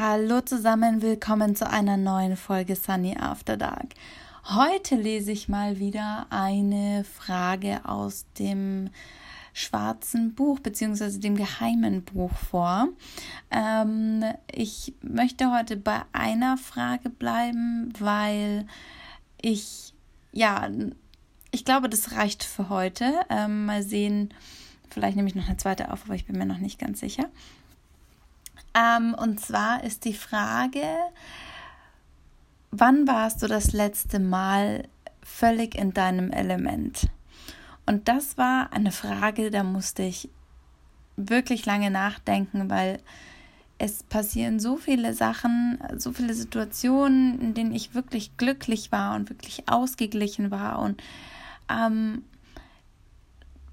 Hallo zusammen, willkommen zu einer neuen Folge Sunny After Dark. Heute lese ich mal wieder eine Frage aus dem schwarzen Buch bzw. dem geheimen Buch vor. Ähm, ich möchte heute bei einer Frage bleiben, weil ich, ja, ich glaube, das reicht für heute. Ähm, mal sehen, vielleicht nehme ich noch eine zweite auf, aber ich bin mir noch nicht ganz sicher. Ähm, und zwar ist die Frage, wann warst du das letzte Mal völlig in deinem Element? Und das war eine Frage, da musste ich wirklich lange nachdenken, weil es passieren so viele Sachen, so viele Situationen, in denen ich wirklich glücklich war und wirklich ausgeglichen war und ähm,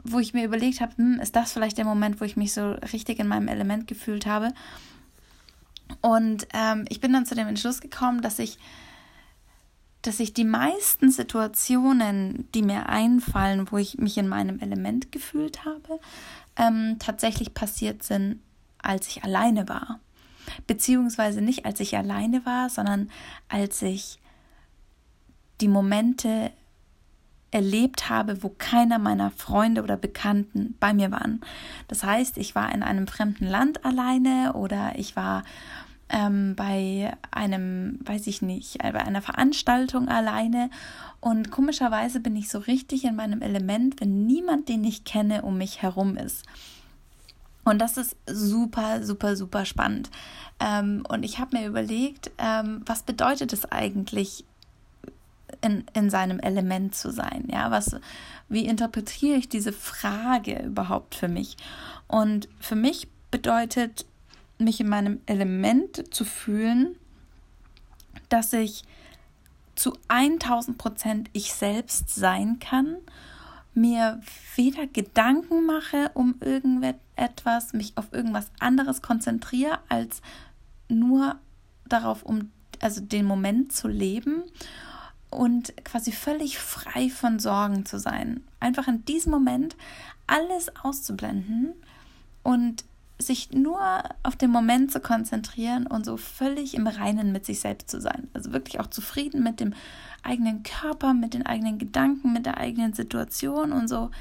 wo ich mir überlegt habe, hm, ist das vielleicht der Moment, wo ich mich so richtig in meinem Element gefühlt habe. Und ähm, ich bin dann zu dem Entschluss gekommen, dass ich, dass ich die meisten Situationen, die mir einfallen, wo ich mich in meinem Element gefühlt habe, ähm, tatsächlich passiert sind, als ich alleine war. Beziehungsweise nicht als ich alleine war, sondern als ich die Momente erlebt habe, wo keiner meiner Freunde oder Bekannten bei mir waren. Das heißt, ich war in einem fremden Land alleine oder ich war ähm, bei einem, weiß ich nicht, bei einer Veranstaltung alleine. Und komischerweise bin ich so richtig in meinem Element, wenn niemand, den ich kenne, um mich herum ist. Und das ist super, super, super spannend. Ähm, und ich habe mir überlegt, ähm, was bedeutet es eigentlich, in, in seinem Element zu sein? Ja, was, wie interpretiere ich diese Frage überhaupt für mich? Und für mich bedeutet, mich in meinem Element zu fühlen, dass ich zu 1000 Prozent ich selbst sein kann, mir weder Gedanken mache um irgendetwas, mich auf irgendwas anderes konzentriere, als nur darauf, um also den Moment zu leben und quasi völlig frei von Sorgen zu sein. Einfach in diesem Moment alles auszublenden und sich nur auf den Moment zu konzentrieren und so völlig im Reinen mit sich selbst zu sein. Also wirklich auch zufrieden mit dem eigenen Körper, mit den eigenen Gedanken, mit der eigenen Situation und so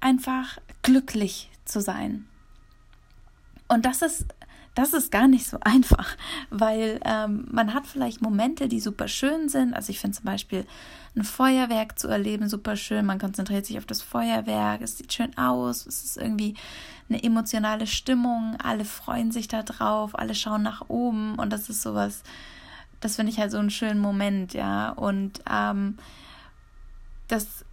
einfach glücklich zu sein. Und das ist das ist gar nicht so einfach, weil ähm, man hat vielleicht Momente, die super schön sind. Also ich finde zum Beispiel ein Feuerwerk zu erleben super schön. Man konzentriert sich auf das Feuerwerk, es sieht schön aus, es ist irgendwie eine emotionale Stimmung, alle freuen sich da drauf, alle schauen nach oben und das ist sowas, das finde ich halt so einen schönen Moment, ja. Und ähm, das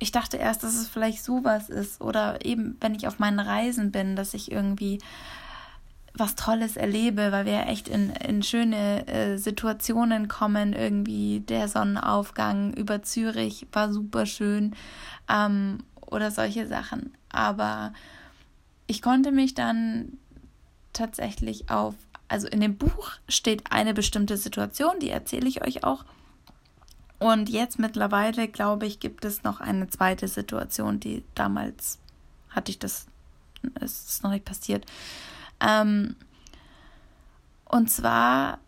ich dachte erst, dass es vielleicht sowas ist oder eben, wenn ich auf meinen Reisen bin, dass ich irgendwie was Tolles erlebe, weil wir echt in, in schöne äh, Situationen kommen. Irgendwie der Sonnenaufgang über Zürich war super schön ähm, oder solche Sachen. Aber ich konnte mich dann tatsächlich auf, also in dem Buch steht eine bestimmte Situation, die erzähle ich euch auch. Und jetzt mittlerweile, glaube ich, gibt es noch eine zweite Situation, die damals hatte ich das, es ist noch nicht passiert. Ähm, und zwar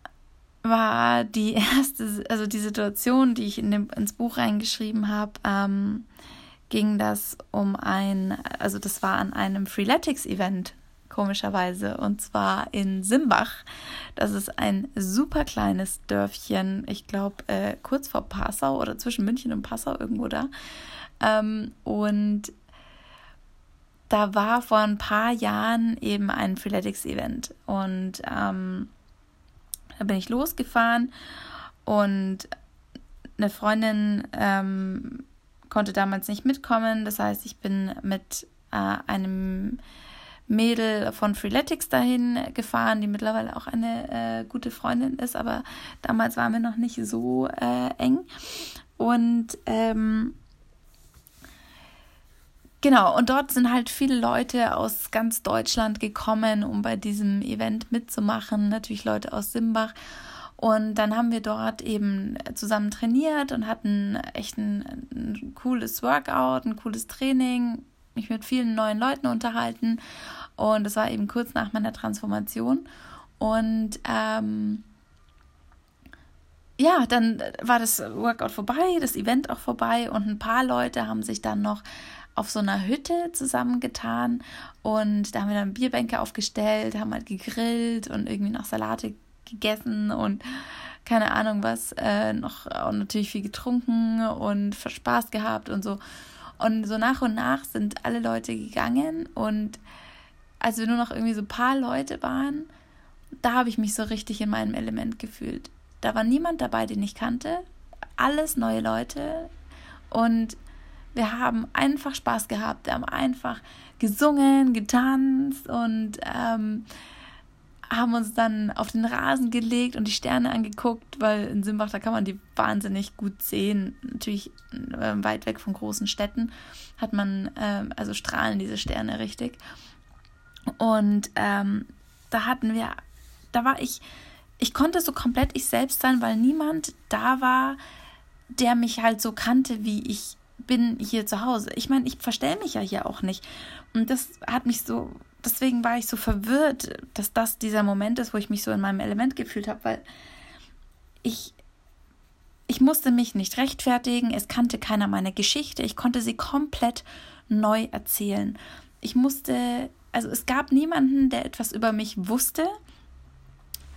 war die erste, also die Situation, die ich in dem, ins Buch reingeschrieben habe, ähm, ging das um ein, also das war an einem Freeletics-Event, komischerweise, und zwar in Simbach. Das ist ein super kleines Dörfchen, ich glaube äh, kurz vor Passau oder zwischen München und Passau irgendwo da. Ähm, und da war vor ein paar Jahren eben ein Freeletics-Event und ähm, da bin ich losgefahren und eine Freundin ähm, konnte damals nicht mitkommen. Das heißt, ich bin mit äh, einem Mädel von Freeletics dahin gefahren, die mittlerweile auch eine äh, gute Freundin ist, aber damals waren wir noch nicht so äh, eng. Und ähm, Genau, und dort sind halt viele Leute aus ganz Deutschland gekommen, um bei diesem Event mitzumachen. Natürlich Leute aus Simbach. Und dann haben wir dort eben zusammen trainiert und hatten echt ein, ein cooles Workout, ein cooles Training, mich mit vielen neuen Leuten unterhalten. Und das war eben kurz nach meiner Transformation. Und ähm, ja, dann war das Workout vorbei, das Event auch vorbei und ein paar Leute haben sich dann noch auf so einer Hütte zusammengetan und da haben wir dann Bierbänke aufgestellt, haben halt gegrillt und irgendwie noch Salate gegessen und keine Ahnung was, äh, noch auch natürlich viel getrunken und Spaß gehabt und so. Und so nach und nach sind alle Leute gegangen und als wir nur noch irgendwie so ein paar Leute waren, da habe ich mich so richtig in meinem Element gefühlt. Da war niemand dabei, den ich kannte. Alles neue Leute. Und wir haben einfach Spaß gehabt. Wir haben einfach gesungen, getanzt und ähm, haben uns dann auf den Rasen gelegt und die Sterne angeguckt, weil in Simbach, da kann man die wahnsinnig gut sehen. Natürlich äh, weit weg von großen Städten hat man, äh, also strahlen diese Sterne richtig. Und ähm, da hatten wir, da war ich ich konnte so komplett ich selbst sein, weil niemand da war, der mich halt so kannte, wie ich bin hier zu Hause. Ich meine, ich verstelle mich ja hier auch nicht. Und das hat mich so, deswegen war ich so verwirrt, dass das dieser Moment ist, wo ich mich so in meinem Element gefühlt habe, weil ich, ich musste mich nicht rechtfertigen, es kannte keiner meine Geschichte, ich konnte sie komplett neu erzählen. Ich musste, also es gab niemanden, der etwas über mich wusste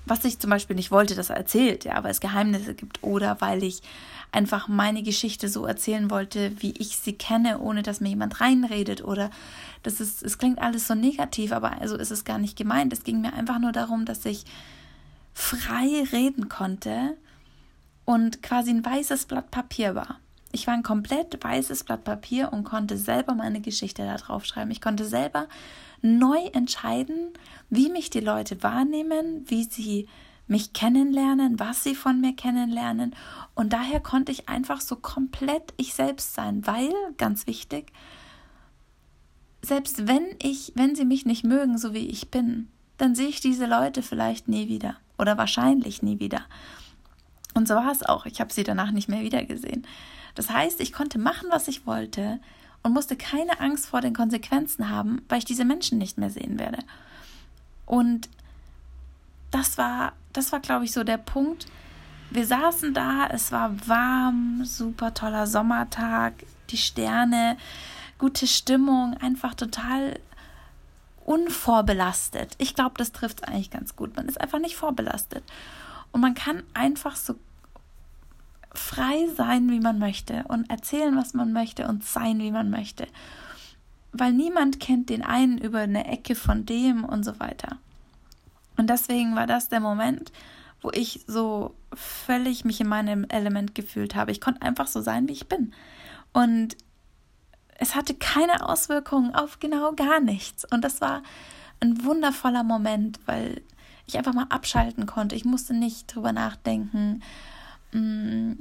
was ich zum Beispiel nicht wollte, dass er erzählt, ja, weil es Geheimnisse gibt oder weil ich einfach meine Geschichte so erzählen wollte, wie ich sie kenne, ohne dass mir jemand reinredet oder das ist, es klingt alles so negativ, aber also ist es gar nicht gemeint. Es ging mir einfach nur darum, dass ich frei reden konnte und quasi ein weißes Blatt Papier war. Ich war ein komplett weißes Blatt Papier und konnte selber meine Geschichte da drauf schreiben. Ich konnte selber neu entscheiden, wie mich die Leute wahrnehmen, wie sie mich kennenlernen, was sie von mir kennenlernen. Und daher konnte ich einfach so komplett ich selbst sein, weil, ganz wichtig, selbst wenn ich, wenn sie mich nicht mögen, so wie ich bin, dann sehe ich diese Leute vielleicht nie wieder oder wahrscheinlich nie wieder. Und so war es auch. Ich habe sie danach nicht mehr wiedergesehen. Das heißt, ich konnte machen, was ich wollte und musste keine Angst vor den Konsequenzen haben, weil ich diese Menschen nicht mehr sehen werde. Und das war, das war, glaube ich, so der Punkt. Wir saßen da, es war warm, super toller Sommertag, die Sterne, gute Stimmung, einfach total unvorbelastet. Ich glaube, das trifft es eigentlich ganz gut. Man ist einfach nicht vorbelastet. Und man kann einfach so frei sein, wie man möchte und erzählen, was man möchte und sein, wie man möchte weil niemand kennt den einen über eine Ecke von dem und so weiter. Und deswegen war das der Moment, wo ich so völlig mich in meinem Element gefühlt habe. Ich konnte einfach so sein, wie ich bin. Und es hatte keine Auswirkungen auf genau gar nichts. Und das war ein wundervoller Moment, weil ich einfach mal abschalten konnte. Ich musste nicht drüber nachdenken, mm,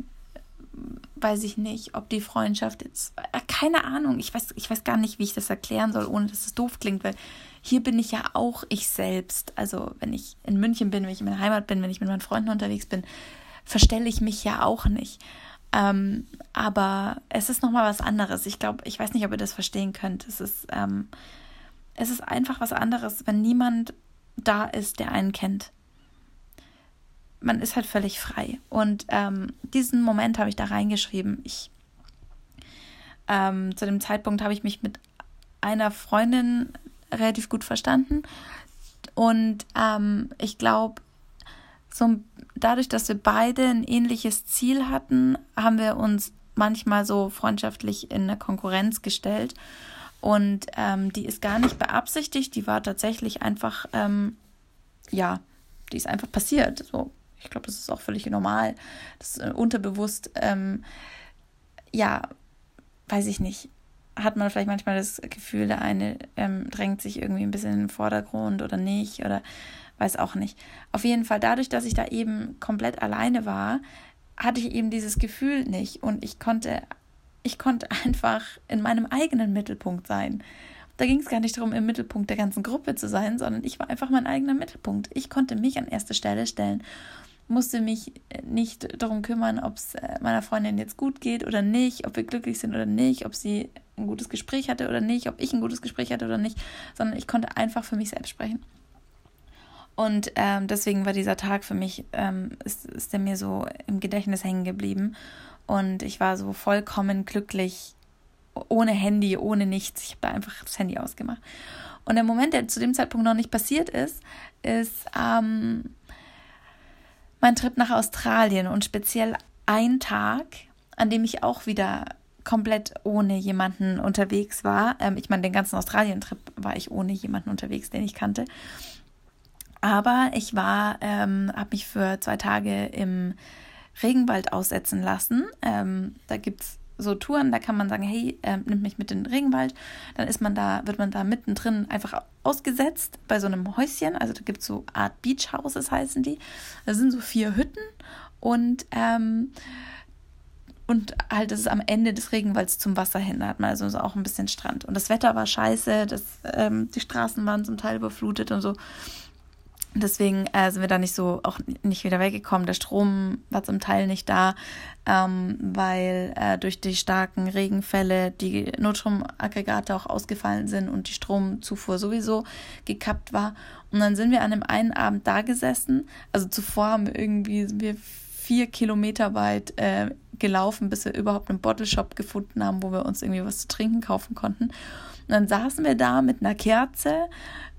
weiß ich nicht, ob die Freundschaft jetzt, äh, keine Ahnung, ich weiß, ich weiß gar nicht, wie ich das erklären soll, ohne dass es doof klingt, weil hier bin ich ja auch ich selbst. Also wenn ich in München bin, wenn ich in meiner Heimat bin, wenn ich mit meinen Freunden unterwegs bin, verstelle ich mich ja auch nicht. Ähm, aber es ist nochmal was anderes. Ich glaube, ich weiß nicht, ob ihr das verstehen könnt. Es ist, ähm, es ist einfach was anderes, wenn niemand da ist, der einen kennt man ist halt völlig frei. Und ähm, diesen Moment habe ich da reingeschrieben. Ich, ähm, zu dem Zeitpunkt habe ich mich mit einer Freundin relativ gut verstanden. Und ähm, ich glaube, so dadurch, dass wir beide ein ähnliches Ziel hatten, haben wir uns manchmal so freundschaftlich in eine Konkurrenz gestellt. Und ähm, die ist gar nicht beabsichtigt, die war tatsächlich einfach, ähm, ja, die ist einfach passiert. So, ich glaube, das ist auch völlig normal. Das ist äh, unterbewusst, ähm, ja, weiß ich nicht, hat man vielleicht manchmal das Gefühl, der eine ähm, drängt sich irgendwie ein bisschen in den Vordergrund oder nicht oder weiß auch nicht. Auf jeden Fall, dadurch, dass ich da eben komplett alleine war, hatte ich eben dieses Gefühl nicht und ich konnte, ich konnte einfach in meinem eigenen Mittelpunkt sein. Da ging es gar nicht darum, im Mittelpunkt der ganzen Gruppe zu sein, sondern ich war einfach mein eigener Mittelpunkt. Ich konnte mich an erste Stelle stellen musste mich nicht darum kümmern, ob es äh, meiner Freundin jetzt gut geht oder nicht, ob wir glücklich sind oder nicht, ob sie ein gutes Gespräch hatte oder nicht, ob ich ein gutes Gespräch hatte oder nicht, sondern ich konnte einfach für mich selbst sprechen. Und ähm, deswegen war dieser Tag für mich, ähm, ist, ist der mir so im Gedächtnis hängen geblieben. Und ich war so vollkommen glücklich, ohne Handy, ohne nichts. Ich habe da einfach das Handy ausgemacht. Und der Moment, der zu dem Zeitpunkt noch nicht passiert ist, ist ähm, mein Trip nach Australien und speziell ein Tag, an dem ich auch wieder komplett ohne jemanden unterwegs war. Ähm, ich meine, den ganzen Australien-Trip war ich ohne jemanden unterwegs, den ich kannte. Aber ich war, ähm, habe mich für zwei Tage im Regenwald aussetzen lassen. Ähm, da gibt es so Touren, da kann man sagen, hey, äh, nimm mich mit in den Regenwald. Dann ist man da, wird man da mittendrin einfach ausgesetzt bei so einem Häuschen. Also da gibt es so Art Beach Houses heißen die. Da sind so vier Hütten und ähm, und halt, das ist am Ende des Regenwalds zum Wasser hin. Da hat man also auch ein bisschen Strand. Und das Wetter war scheiße, das, ähm, die Straßen waren zum Teil überflutet und so. Deswegen äh, sind wir da nicht so auch nicht wieder weggekommen. Der Strom war zum Teil nicht da, ähm, weil äh, durch die starken Regenfälle die Notstromaggregate auch ausgefallen sind und die Stromzufuhr sowieso gekappt war. Und dann sind wir an dem einen Abend da gesessen. Also zuvor haben wir irgendwie sind wir vier Kilometer weit äh, gelaufen, bis wir überhaupt einen Bottle Shop gefunden haben, wo wir uns irgendwie was zu trinken kaufen konnten. Und dann saßen wir da mit einer Kerze,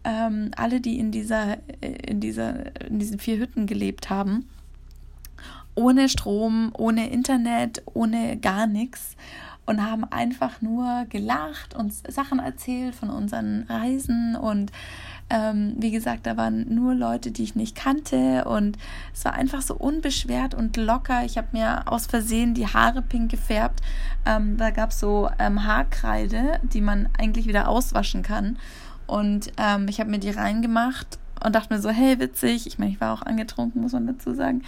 ähm, alle, die in dieser, in dieser, in diesen vier Hütten gelebt haben, ohne Strom, ohne Internet, ohne gar nichts und haben einfach nur gelacht und Sachen erzählt von unseren Reisen und ähm, wie gesagt, da waren nur Leute, die ich nicht kannte und es war einfach so unbeschwert und locker. Ich habe mir aus Versehen die Haare pink gefärbt. Ähm, da gab es so ähm, Haarkreide, die man eigentlich wieder auswaschen kann. Und ähm, ich habe mir die reingemacht und dachte mir so, hey, witzig. Ich meine, ich war auch angetrunken, muss man dazu sagen.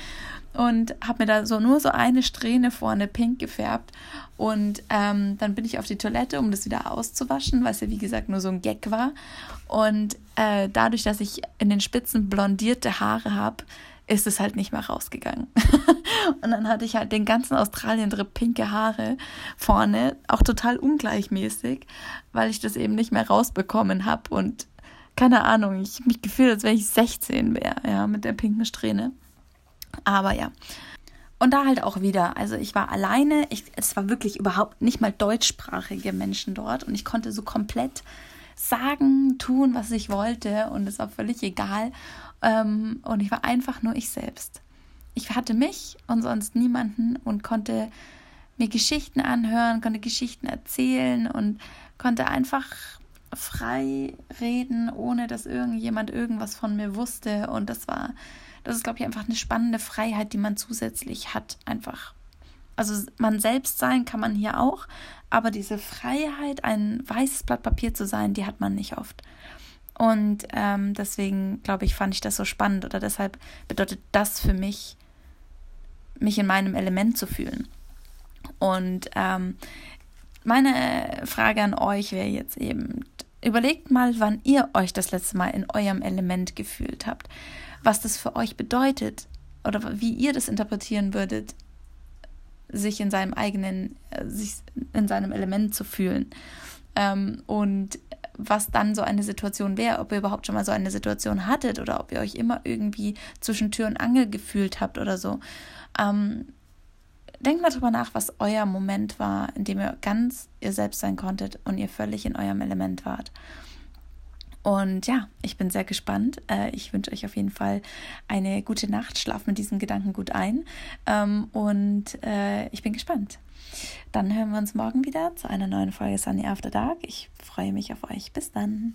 Und habe mir da so nur so eine Strähne vorne pink gefärbt. Und ähm, dann bin ich auf die Toilette, um das wieder auszuwaschen, weil es ja wie gesagt nur so ein Gag war. Und äh, dadurch, dass ich in den Spitzen blondierte Haare habe, ist es halt nicht mehr rausgegangen. und dann hatte ich halt den ganzen Australien-Trip pinke Haare vorne, auch total ungleichmäßig, weil ich das eben nicht mehr rausbekommen habe und keine Ahnung, ich mich gefühlt, als wenn ich 16 wäre, ja, mit der pinken Strähne. Aber ja. Und da halt auch wieder, also ich war alleine, ich, es war wirklich überhaupt nicht mal deutschsprachige Menschen dort und ich konnte so komplett sagen, tun, was ich wollte und es war völlig egal. Ähm, und ich war einfach nur ich selbst. Ich hatte mich und sonst niemanden und konnte mir Geschichten anhören, konnte Geschichten erzählen und konnte einfach frei reden, ohne dass irgendjemand irgendwas von mir wusste. Und das war, das ist, glaube ich, einfach eine spannende Freiheit, die man zusätzlich hat. Einfach. Also man selbst sein kann man hier auch, aber diese Freiheit, ein weißes Blatt Papier zu sein, die hat man nicht oft. Und ähm, deswegen, glaube ich, fand ich das so spannend oder deshalb bedeutet das für mich, mich in meinem Element zu fühlen. Und ähm, meine Frage an euch wäre jetzt eben, überlegt mal, wann ihr euch das letzte Mal in eurem Element gefühlt habt, was das für euch bedeutet oder wie ihr das interpretieren würdet, sich in seinem eigenen, äh, sich in seinem Element zu fühlen. Ähm, und was dann so eine Situation wäre, ob ihr überhaupt schon mal so eine Situation hattet oder ob ihr euch immer irgendwie zwischen Tür und Angel gefühlt habt oder so. Ähm, denkt mal drüber nach, was euer Moment war, in dem ihr ganz ihr selbst sein konntet und ihr völlig in eurem Element wart. Und ja, ich bin sehr gespannt. Äh, ich wünsche euch auf jeden Fall eine gute Nacht. Schlaft mit diesem Gedanken gut ein. Ähm, und äh, ich bin gespannt. Dann hören wir uns morgen wieder zu einer neuen Folge Sunny After Dark. Ich freue mich auf euch. Bis dann.